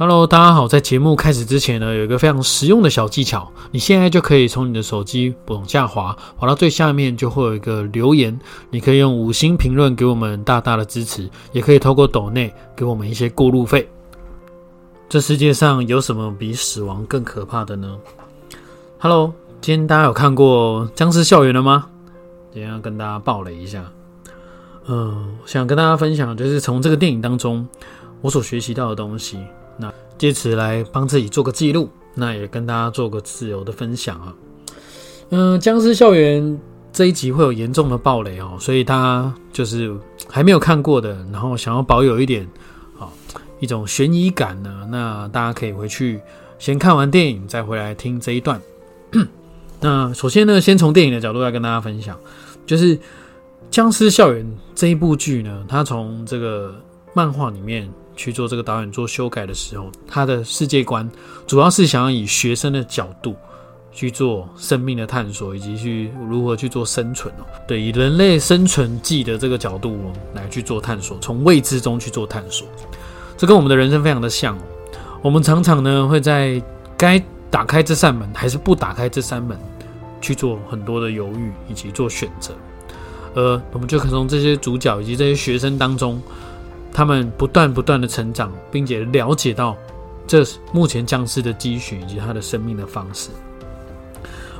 Hello，大家好。在节目开始之前呢，有一个非常实用的小技巧，你现在就可以从你的手机往下滑，滑到最下面就会有一个留言，你可以用五星评论给我们大大的支持，也可以透过抖内给我们一些过路费。这世界上有什么比死亡更可怕的呢？Hello，今天大家有看过《僵尸校园》了吗？今天要跟大家爆雷一下。嗯，想跟大家分享，就是从这个电影当中我所学习到的东西。借此来帮自己做个记录，那也跟大家做个自由的分享啊。嗯，僵尸校园这一集会有严重的暴雷哦，所以大家就是还没有看过的，然后想要保有一点啊一种悬疑感呢，那大家可以回去先看完电影再回来听这一段。那首先呢，先从电影的角度来跟大家分享，就是《僵尸校园》这一部剧呢，它从这个漫画里面。去做这个导演做修改的时候，他的世界观主要是想要以学生的角度去做生命的探索，以及去如何去做生存哦。对，以人类生存记的这个角度来去做探索，从未知中去做探索，这跟我们的人生非常的像哦。我们常常呢会在该打开这扇门还是不打开这扇门去做很多的犹豫以及做选择，而我们就可从这些主角以及这些学生当中。他们不断不断的成长，并且了解到这目前僵尸的积蓄以及他的生命的方式。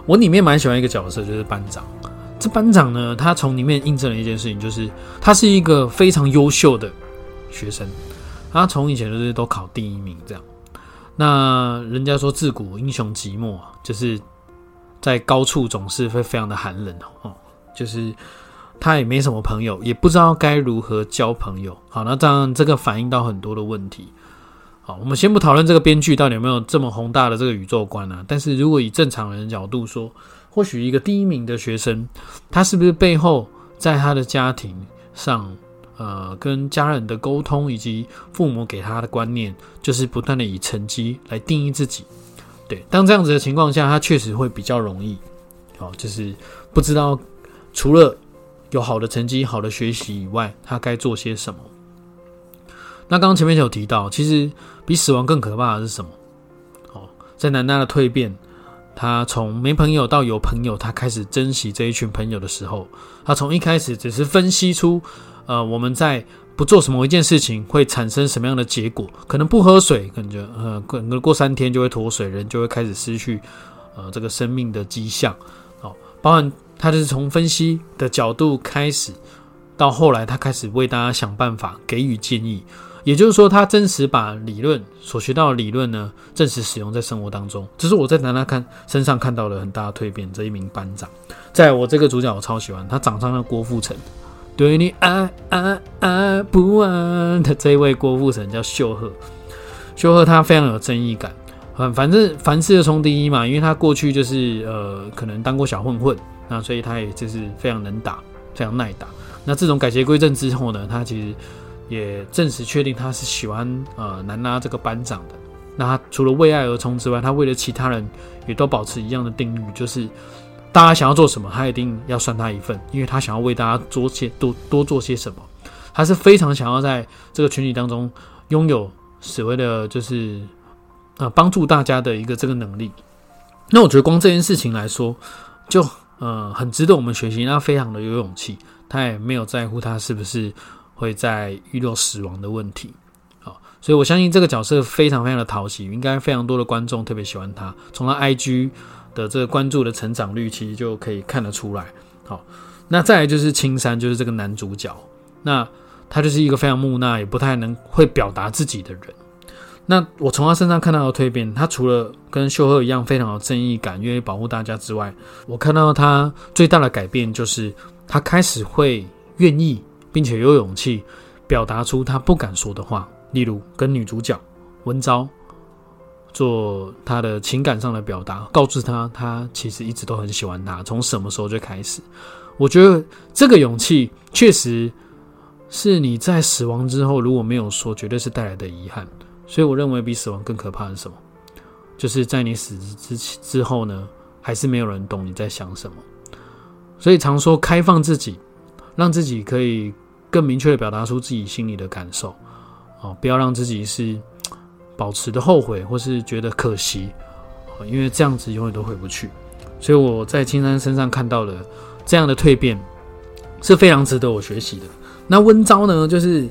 我里面蛮喜欢一个角色，就是班长。这班长呢，他从里面印证了一件事情，就是他是一个非常优秀的学生。他从以前就是都考第一名这样。那人家说自古英雄寂寞，就是在高处总是会非常的寒冷哦，就是。他也没什么朋友，也不知道该如何交朋友。好，那当然这个反映到很多的问题。好，我们先不讨论这个编剧到底有没有这么宏大的这个宇宙观啊。但是如果以正常人的角度说，或许一个第一名的学生，他是不是背后在他的家庭上，呃，跟家人的沟通以及父母给他的观念，就是不断的以成绩来定义自己。对，当这样子的情况下，他确实会比较容易。好，就是不知道除了。有好的成绩、好的学习以外，他该做些什么？那刚刚前面有提到，其实比死亡更可怕的是什么？哦，在南娜的蜕变，他从没朋友到有朋友，他开始珍惜这一群朋友的时候，他从一开始只是分析出，呃，我们在不做什么一件事情会产生什么样的结果，可能不喝水，可能呃，可能过三天就会脱水，人就会开始失去呃这个生命的迹象，哦，包含。他就是从分析的角度开始，到后来他开始为大家想办法，给予建议。也就是说，他真实把理论所学到的理论呢，真实使用在生活当中。这是我在楠楠看身上看到了很大的蜕变。这一名班长，在我这个主角我超喜欢他，长相的郭富城，对你爱爱爱不完的这位郭富城叫秀赫。秀赫他非常有正义感，嗯，反正凡事冲第一嘛，因为他过去就是呃，可能当过小混混。那所以他也就是非常能打，非常耐打。那这种改邪归正之后呢，他其实也证实确定他是喜欢呃南拉这个班长的。那他除了为爱而冲之外，他为了其他人也都保持一样的定律，就是大家想要做什么，他一定要算他一份，因为他想要为大家做些多多做些什么。他是非常想要在这个群体当中拥有所谓的就是呃帮助大家的一个这个能力。那我觉得光这件事情来说，就。呃，很值得我们学习。他非常的有勇气，他也没有在乎他是不是会在遇到死亡的问题。好，所以我相信这个角色非常非常的讨喜，应该非常多的观众特别喜欢他。从他 IG 的这个关注的成长率，其实就可以看得出来。好，那再来就是青山，就是这个男主角。那他就是一个非常木讷，也不太能会表达自己的人。那我从他身上看到的蜕变，他除了跟秀赫一样非常有正义感，愿意保护大家之外，我看到他最大的改变就是他开始会愿意并且有勇气表达出他不敢说的话，例如跟女主角文昭做他的情感上的表达，告诉他他其实一直都很喜欢他，从什么时候就开始。我觉得这个勇气确实是你在死亡之后如果没有说，绝对是带来的遗憾。所以我认为比死亡更可怕的是什么？就是在你死之之后呢，还是没有人懂你在想什么。所以常说开放自己，让自己可以更明确的表达出自己心里的感受，哦，不要让自己是保持的后悔，或是觉得可惜，因为这样子永远都回不去。所以我在青山身上看到了这样的蜕变，是非常值得我学习的。那温招呢，就是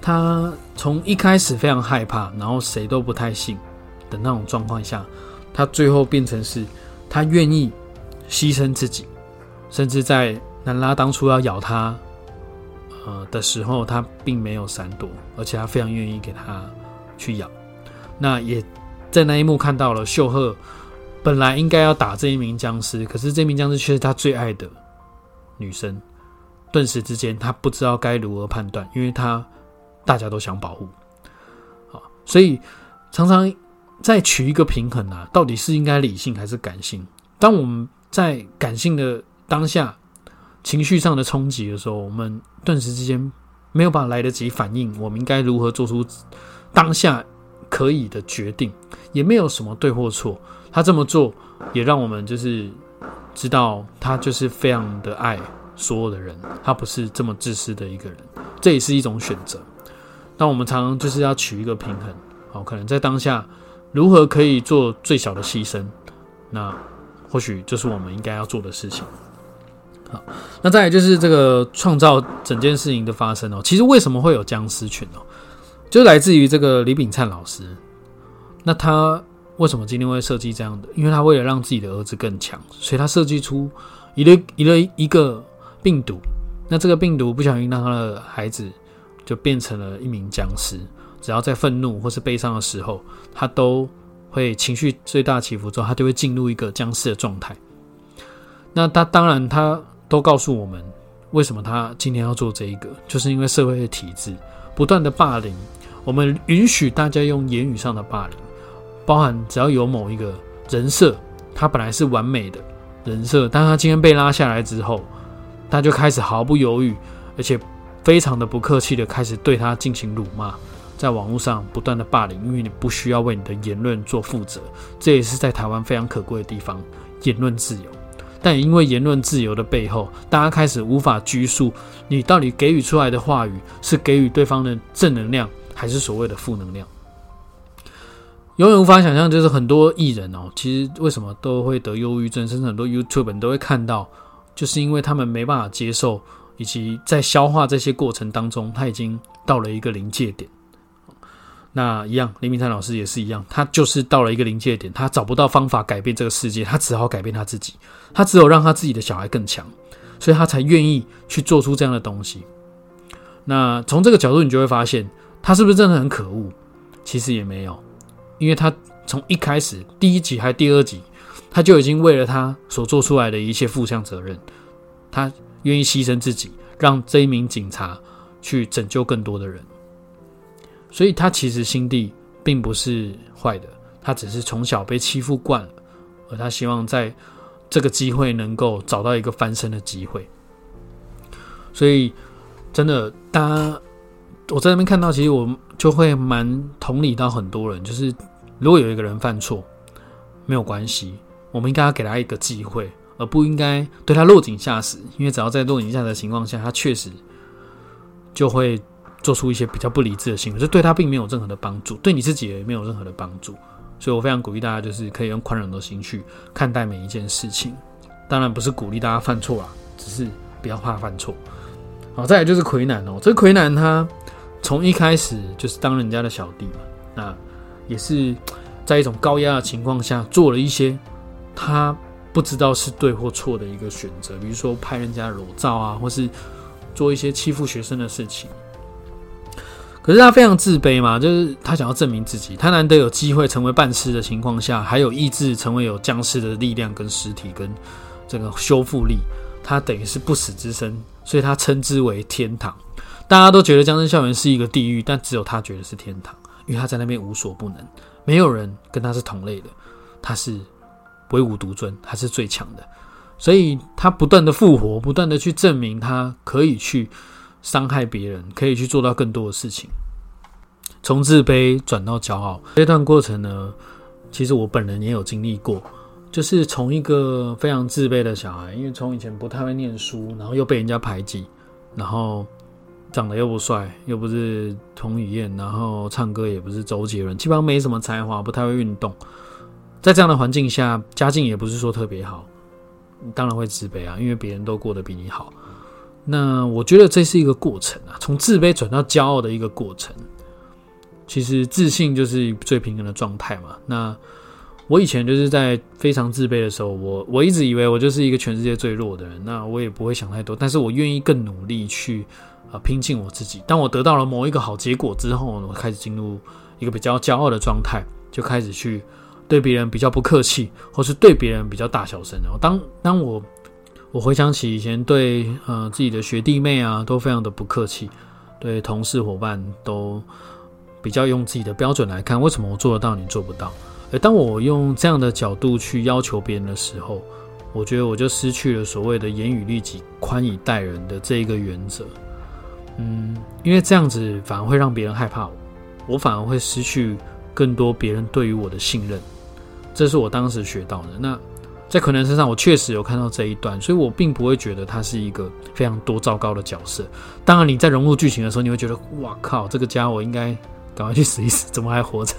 他从一开始非常害怕，然后谁都不太信的那种状况下，他最后变成是，他愿意牺牲自己，甚至在南拉当初要咬他。呃的时候，他并没有闪躲，而且他非常愿意给他去咬。那也在那一幕看到了秀赫本来应该要打这一名僵尸，可是这名僵尸却是他最爱的女生。顿时之间，他不知道该如何判断，因为他大家都想保护。好，所以常常在取一个平衡啊，到底是应该理性还是感性？当我们在感性的当下。情绪上的冲击的时候，我们顿时之间没有办法来得及反应，我们应该如何做出当下可以的决定，也没有什么对或错。他这么做也让我们就是知道，他就是非常的爱所有的人，他不是这么自私的一个人，这也是一种选择。那我们常常就是要取一个平衡，好，可能在当下如何可以做最小的牺牲，那或许就是我们应该要做的事情。好，那再来就是这个创造整件事情的发生哦。其实为什么会有僵尸群哦，就来自于这个李炳灿老师。那他为什么今天会设计这样的？因为他为了让自己的儿子更强，所以他设计出一个一个一个病毒。那这个病毒不小心让他的孩子就变成了一名僵尸。只要在愤怒或是悲伤的时候，他都会情绪最大起伏之后，他就会进入一个僵尸的状态。那他当然他。都告诉我们，为什么他今天要做这一个，就是因为社会的体制不断的霸凌，我们允许大家用言语上的霸凌，包含只要有某一个人设，他本来是完美的人设，但他今天被拉下来之后，他就开始毫不犹豫，而且非常的不客气的开始对他进行辱骂，在网络上不断的霸凌，因为你不需要为你的言论做负责，这也是在台湾非常可贵的地方，言论自由。但因为言论自由的背后，大家开始无法拘束你到底给予出来的话语是给予对方的正能量，还是所谓的负能量。永远无法想象，就是很多艺人哦，其实为什么都会得忧郁症，甚至很多 YouTube 你都会看到，就是因为他们没办法接受，以及在消化这些过程当中，他已经到了一个临界点。那一样，林明灿老师也是一样，他就是到了一个临界点，他找不到方法改变这个世界，他只好改变他自己，他只有让他自己的小孩更强，所以他才愿意去做出这样的东西。那从这个角度，你就会发现，他是不是真的很可恶？其实也没有，因为他从一开始第一集还第二集，他就已经为了他所做出来的一切负向责任，他愿意牺牲自己，让这一名警察去拯救更多的人。所以他其实心地并不是坏的，他只是从小被欺负惯了，而他希望在这个机会能够找到一个翻身的机会。所以真的，大家我在那边看到，其实我就会蛮同理到很多人，就是如果有一个人犯错，没有关系，我们应该要给他一个机会，而不应该对他落井下石，因为只要在落井下石的情况下，他确实就会。做出一些比较不理智的行为，这对他并没有任何的帮助，对你自己也没有任何的帮助。所以我非常鼓励大家，就是可以用宽容的心去看待每一件事情。当然不是鼓励大家犯错啊，只是不要怕犯错。好，再来就是魁南哦，这魁南他从一开始就是当人家的小弟嘛，那也是在一种高压的情况下做了一些他不知道是对或错的一个选择，比如说拍人家裸照啊，或是做一些欺负学生的事情。可是他非常自卑嘛，就是他想要证明自己，他难得有机会成为半尸的情况下，还有意志成为有僵尸的力量跟尸体跟这个修复力，他等于是不死之身，所以他称之为天堂。大家都觉得僵尸校园是一个地狱，但只有他觉得是天堂，因为他在那边无所不能，没有人跟他是同类的，他是唯吾独尊，他是最强的，所以他不断的复活，不断的去证明他可以去。伤害别人可以去做到更多的事情，从自卑转到骄傲这段过程呢，其实我本人也有经历过，就是从一个非常自卑的小孩，因为从以前不太会念书，然后又被人家排挤，然后长得又不帅，又不是彭于晏，然后唱歌也不是周杰伦，基本上没什么才华，不太会运动。在这样的环境下，家境也不是说特别好，当然会自卑啊，因为别人都过得比你好。那我觉得这是一个过程啊，从自卑转到骄傲的一个过程。其实自信就是最平衡的状态嘛。那我以前就是在非常自卑的时候，我我一直以为我就是一个全世界最弱的人，那我也不会想太多，但是我愿意更努力去啊拼尽我自己。当我得到了某一个好结果之后，我开始进入一个比较骄傲的状态，就开始去对别人比较不客气，或是对别人比较大小声。然后当当我我回想起以前对呃自己的学弟妹啊，都非常的不客气，对同事伙伴都。比较用自己的标准来看，为什么我做得到，你做不到？而当我用这样的角度去要求别人的时候，我觉得我就失去了所谓的严以律己、宽以待人的这一个原则。嗯，因为这样子反而会让别人害怕我，我反而会失去更多别人对于我的信任。这是我当时学到的。那在可能身上，我确实有看到这一段，所以我并不会觉得他是一个非常多糟糕的角色。当然，你在融入剧情的时候，你会觉得，哇靠，这个家伙应该。赶快去死一死！怎么还活着？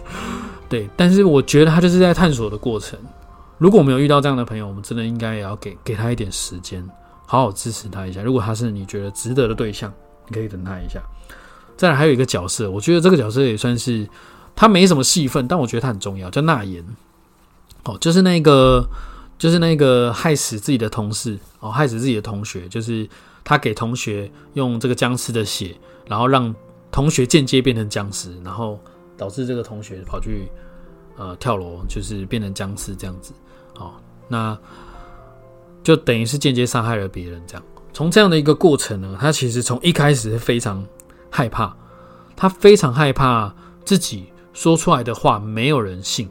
对，但是我觉得他就是在探索的过程。如果我们有遇到这样的朋友，我们真的应该也要给给他一点时间，好好支持他一下。如果他是你觉得值得的对象，你可以等他一下。再来还有一个角色，我觉得这个角色也算是他没什么戏份，但我觉得他很重要，叫纳言。哦，就是那个，就是那个害死自己的同事，哦，害死自己的同学，就是他给同学用这个僵尸的血，然后让。同学间接变成僵尸，然后导致这个同学跑去呃跳楼，就是变成僵尸这样子。哦，那就等于是间接杀害了别人。这样，从这样的一个过程呢，他其实从一开始是非常害怕，他非常害怕自己说出来的话没有人信，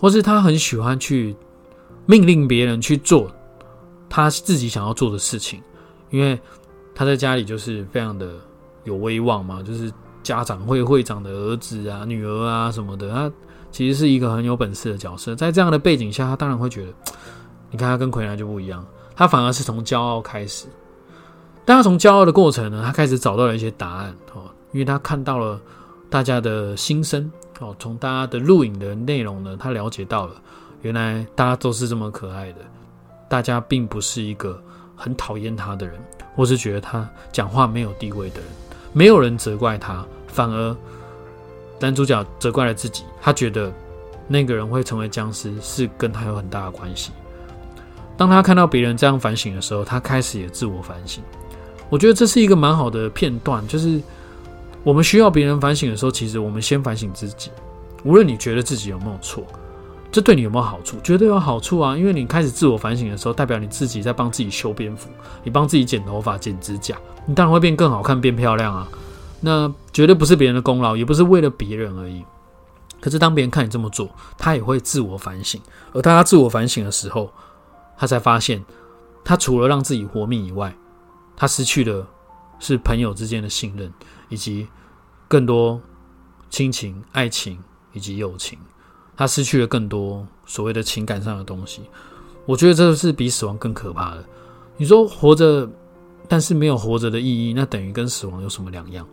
或是他很喜欢去命令别人去做他自己想要做的事情，因为他在家里就是非常的。有威望嘛？就是家长会会长的儿子啊、女儿啊什么的，他其实是一个很有本事的角色。在这样的背景下，他当然会觉得，你看他跟奎南就不一样，他反而是从骄傲开始。但他从骄傲的过程呢，他开始找到了一些答案哦，因为他看到了大家的心声哦，从大家的录影的内容呢，他了解到了，原来大家都是这么可爱的，大家并不是一个很讨厌他的人，或是觉得他讲话没有地位的人。没有人责怪他，反而男主角责怪了自己。他觉得那个人会成为僵尸是跟他有很大的关系。当他看到别人这样反省的时候，他开始也自我反省。我觉得这是一个蛮好的片段，就是我们需要别人反省的时候，其实我们先反省自己。无论你觉得自己有没有错。这对你有没有好处？绝对有好处啊！因为你开始自我反省的时候，代表你自己在帮自己修边幅，你帮自己剪头发、剪指甲，你当然会变更好看、变漂亮啊！那绝对不是别人的功劳，也不是为了别人而已。可是当别人看你这么做，他也会自我反省。而当他自我反省的时候，他才发现，他除了让自己活命以外，他失去的是朋友之间的信任，以及更多亲情、爱情以及友情。他失去了更多所谓的情感上的东西，我觉得这是比死亡更可怕的。你说活着，但是没有活着的意义，那等于跟死亡有什么两样？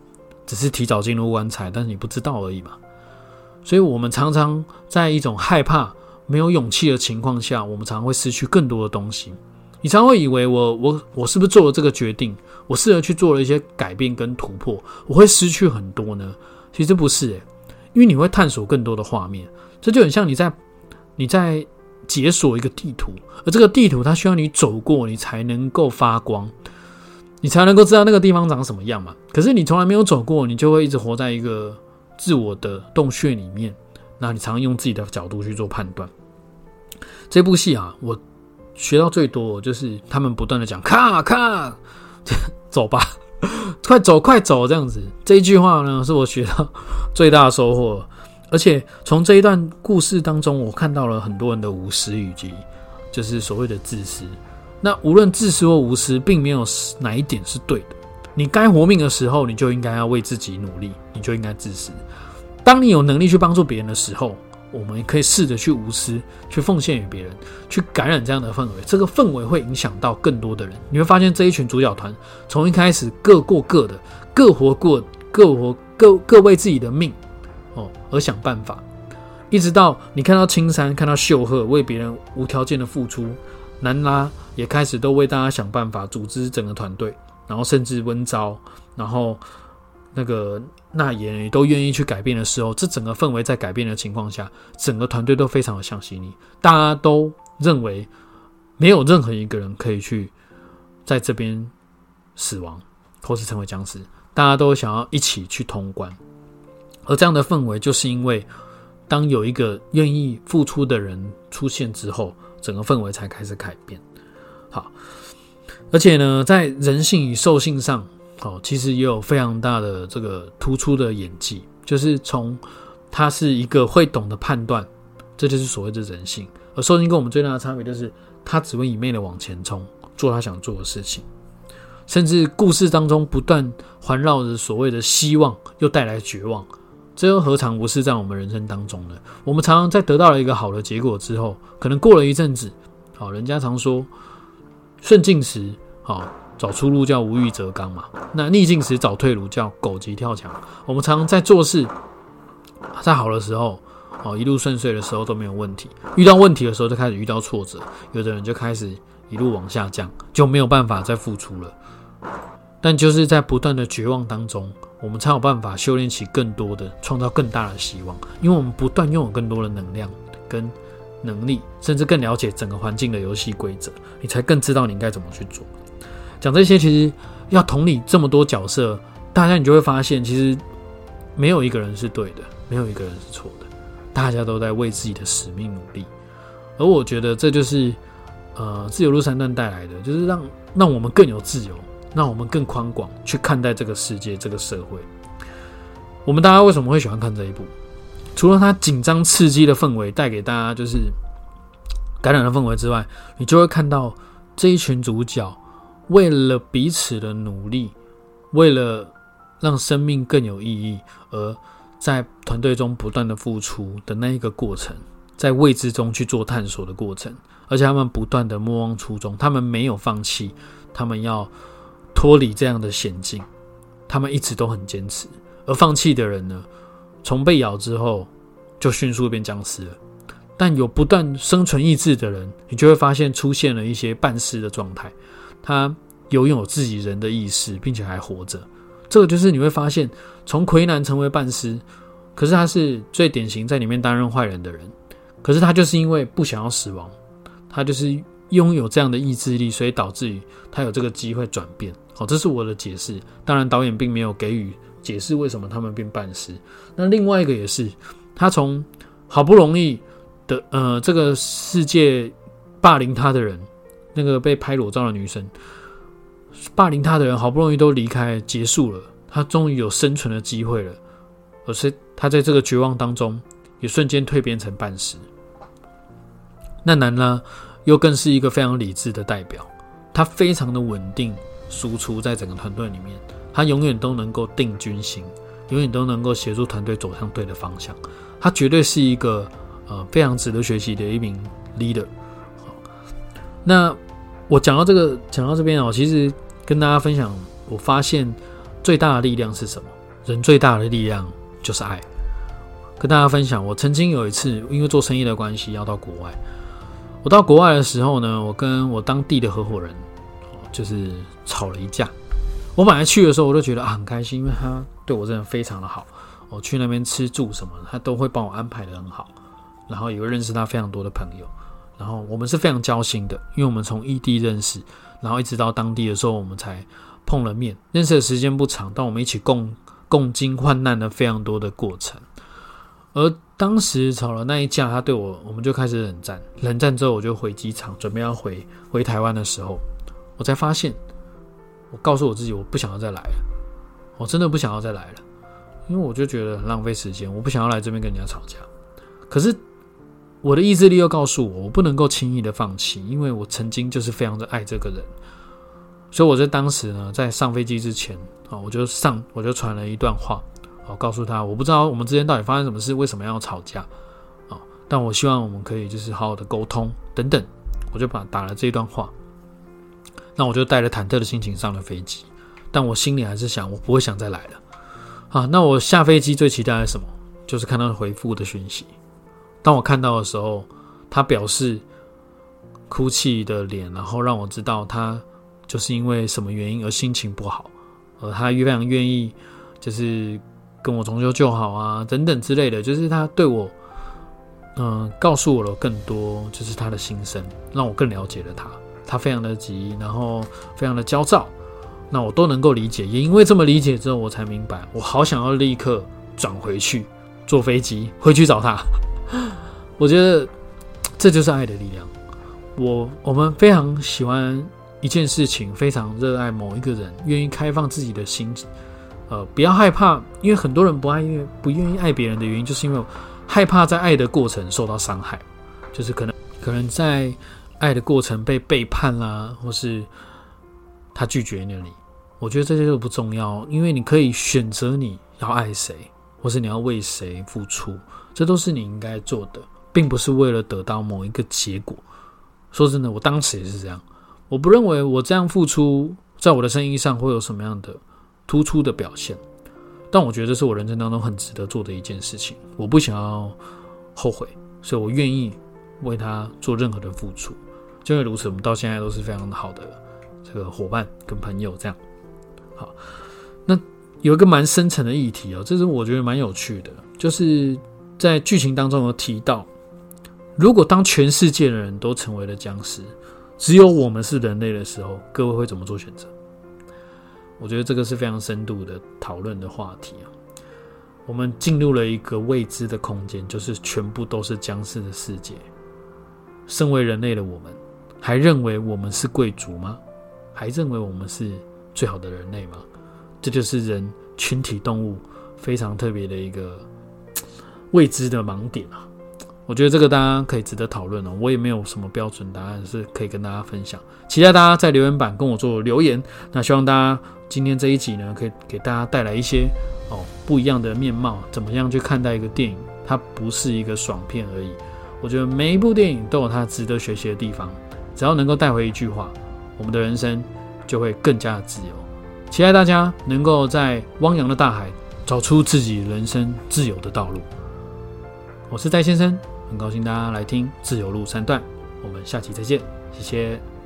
只是提早进入棺材，但是你不知道而已嘛。所以，我们常常在一种害怕、没有勇气的情况下，我们常常会失去更多的东西。你常会以为，我我我是不是做了这个决定？我试着去做了一些改变跟突破，我会失去很多呢？其实不是诶，因为你会探索更多的画面。这就很像你在你在解锁一个地图，而这个地图它需要你走过，你才能够发光，你才能够知道那个地方长什么样嘛。可是你从来没有走过，你就会一直活在一个自我的洞穴里面。那你常常用自己的角度去做判断。这部戏啊，我学到最多就是他们不断的讲“看看，走吧，快走快走”这样子。这一句话呢，是我学到最大的收获。而且从这一段故事当中，我看到了很多人的无私以及就是所谓的自私。那无论自私或无私，并没有哪一点是对的。你该活命的时候，你就应该要为自己努力，你就应该自私。当你有能力去帮助别人的时候，我们可以试着去无私，去奉献于别人，去感染这样的氛围。这个氛围会影响到更多的人。你会发现这一群主角团从一开始各过各的，各活过各活各各为自己的命哦而想办法，一直到你看到青山，看到秀赫为别人无条件的付出，南拉也开始都为大家想办法，组织整个团队，然后甚至温招，然后。那个那也都愿意去改变的时候，这整个氛围在改变的情况下，整个团队都非常的相信你。大家都认为没有任何一个人可以去在这边死亡或是成为僵尸，大家都想要一起去通关。而这样的氛围，就是因为当有一个愿意付出的人出现之后，整个氛围才开始改变。好，而且呢，在人性与兽性上。好，其实也有非常大的这个突出的演技，就是从他是一个会懂得判断，这就是所谓的人性。而兽性跟我们最大的差别就是，他只会一昧的往前冲，做他想做的事情，甚至故事当中不断环绕着所谓的希望，又带来绝望，这又何尝不是在我们人生当中呢？我们常常在得到了一个好的结果之后，可能过了一阵子，好，人家常说顺境时，好。找出路叫无欲则刚嘛，那逆境时找退路叫狗急跳墙。我们常常在做事，在好的时候，哦一路顺遂的时候都没有问题，遇到问题的时候就开始遇到挫折，有的人就开始一路往下降，就没有办法再付出了。但就是在不断的绝望当中，我们才有办法修炼起更多的，创造更大的希望。因为我们不断拥有更多的能量跟能力，甚至更了解整个环境的游戏规则，你才更知道你应该怎么去做。讲这些，其实要同理这么多角色，大家你就会发现，其实没有一个人是对的，没有一个人是错的，大家都在为自己的使命努力。而我觉得这就是呃自由路三段带来的，就是让让我们更有自由，让我们更宽广去看待这个世界、这个社会。我们大家为什么会喜欢看这一部？除了它紧张刺激的氛围带给大家就是感染的氛围之外，你就会看到这一群主角。为了彼此的努力，为了让生命更有意义，而在团队中不断的付出的那一个过程，在未知中去做探索的过程，而且他们不断的莫忘初衷，他们没有放弃，他们要脱离这样的险境，他们一直都很坚持。而放弃的人呢，从被咬之后就迅速变僵尸了。但有不断生存意志的人，你就会发现出现了一些半尸的状态。他拥有自己人的意识，并且还活着，这个就是你会发现，从魁南成为半尸，可是他是最典型在里面担任坏人的人，可是他就是因为不想要死亡，他就是拥有这样的意志力，所以导致于他有这个机会转变。好，这是我的解释。当然，导演并没有给予解释为什么他们变半尸。那另外一个也是，他从好不容易的呃这个世界霸凌他的人。那个被拍裸照的女生，霸凌她的人好不容易都离开结束了，她终于有生存的机会了，而是她在这个绝望当中，也瞬间蜕变成半死。那男呢，又更是一个非常理智的代表，他非常的稳定输出在整个团队里面，他永远都能够定军心，永远都能够协助团队走向对的方向，他绝对是一个呃非常值得学习的一名 leader。那。我讲到这个，讲到这边哦，其实跟大家分享，我发现最大的力量是什么？人最大的力量就是爱。跟大家分享，我曾经有一次因为做生意的关系要到国外，我到国外的时候呢，我跟我当地的合伙人就是吵了一架。我本来去的时候，我都觉得啊很开心，因为他对我真的非常的好。我去那边吃住什么，他都会帮我安排的很好，然后也会认识他非常多的朋友。然后我们是非常交心的，因为我们从异地认识，然后一直到当地的时候，我们才碰了面。认识的时间不长，但我们一起共共经患难的非常多的过程。而当时吵了那一架，他对我，我们就开始冷战。冷战之后，我就回机场，准备要回回台湾的时候，我才发现，我告诉我自己，我不想要再来了，我真的不想要再来了，因为我就觉得很浪费时间，我不想要来这边跟人家吵架。可是。我的意志力又告诉我，我不能够轻易的放弃，因为我曾经就是非常的爱这个人，所以我在当时呢，在上飞机之前啊，我就上我就传了一段话，我，告诉他我不知道我们之间到底发生什么事，为什么要吵架啊？但我希望我们可以就是好好的沟通等等。我就把打了这段话，那我就带着忐忑的心情上了飞机，但我心里还是想，我不会想再来了。啊，那我下飞机最期待的什么？就是看到回复的讯息。当我看到的时候，他表示哭泣的脸，然后让我知道他就是因为什么原因而心情不好，而他非常愿意就是跟我重修旧好啊，等等之类的，就是他对我。嗯，告诉我了更多，就是他的心声，让我更了解了他。他非常的急，然后非常的焦躁，那我都能够理解。也因为这么理解之后，我才明白，我好想要立刻转回去，坐飞机回去找他。我觉得这就是爱的力量。我我们非常喜欢一件事情，非常热爱某一个人，愿意开放自己的心，呃，不要害怕，因为很多人不爱，因为不愿意爱别人的原因，就是因为。害怕在爱的过程受到伤害，就是可能可能在爱的过程被背叛啦，或是他拒绝了你。我觉得这些都不重要，因为你可以选择你要爱谁，或是你要为谁付出，这都是你应该做的，并不是为了得到某一个结果。说真的，我当时也是这样，我不认为我这样付出在我的生意上会有什么样的突出的表现。但我觉得这是我人生当中很值得做的一件事情，我不想要后悔，所以我愿意为他做任何的付出。就因为如此，我们到现在都是非常好的这个伙伴跟朋友。这样，好，那有一个蛮深层的议题哦，这是我觉得蛮有趣的，就是在剧情当中有提到，如果当全世界的人都成为了僵尸，只有我们是人类的时候，各位会怎么做选择？我觉得这个是非常深度的讨论的话题啊！我们进入了一个未知的空间，就是全部都是僵尸的世界。身为人类的我们，还认为我们是贵族吗？还认为我们是最好的人类吗？这就是人群体动物非常特别的一个未知的盲点啊！我觉得这个大家可以值得讨论哦。我也没有什么标准答案是可以跟大家分享，期待大家在留言板跟我做留言。那希望大家。今天这一集呢，可以给大家带来一些哦不一样的面貌，怎么样去看待一个电影？它不是一个爽片而已。我觉得每一部电影都有它值得学习的地方，只要能够带回一句话，我们的人生就会更加的自由。期待大家能够在汪洋的大海找出自己人生自由的道路。我是戴先生，很高兴大家来听《自由路三段》，我们下期再见，谢谢。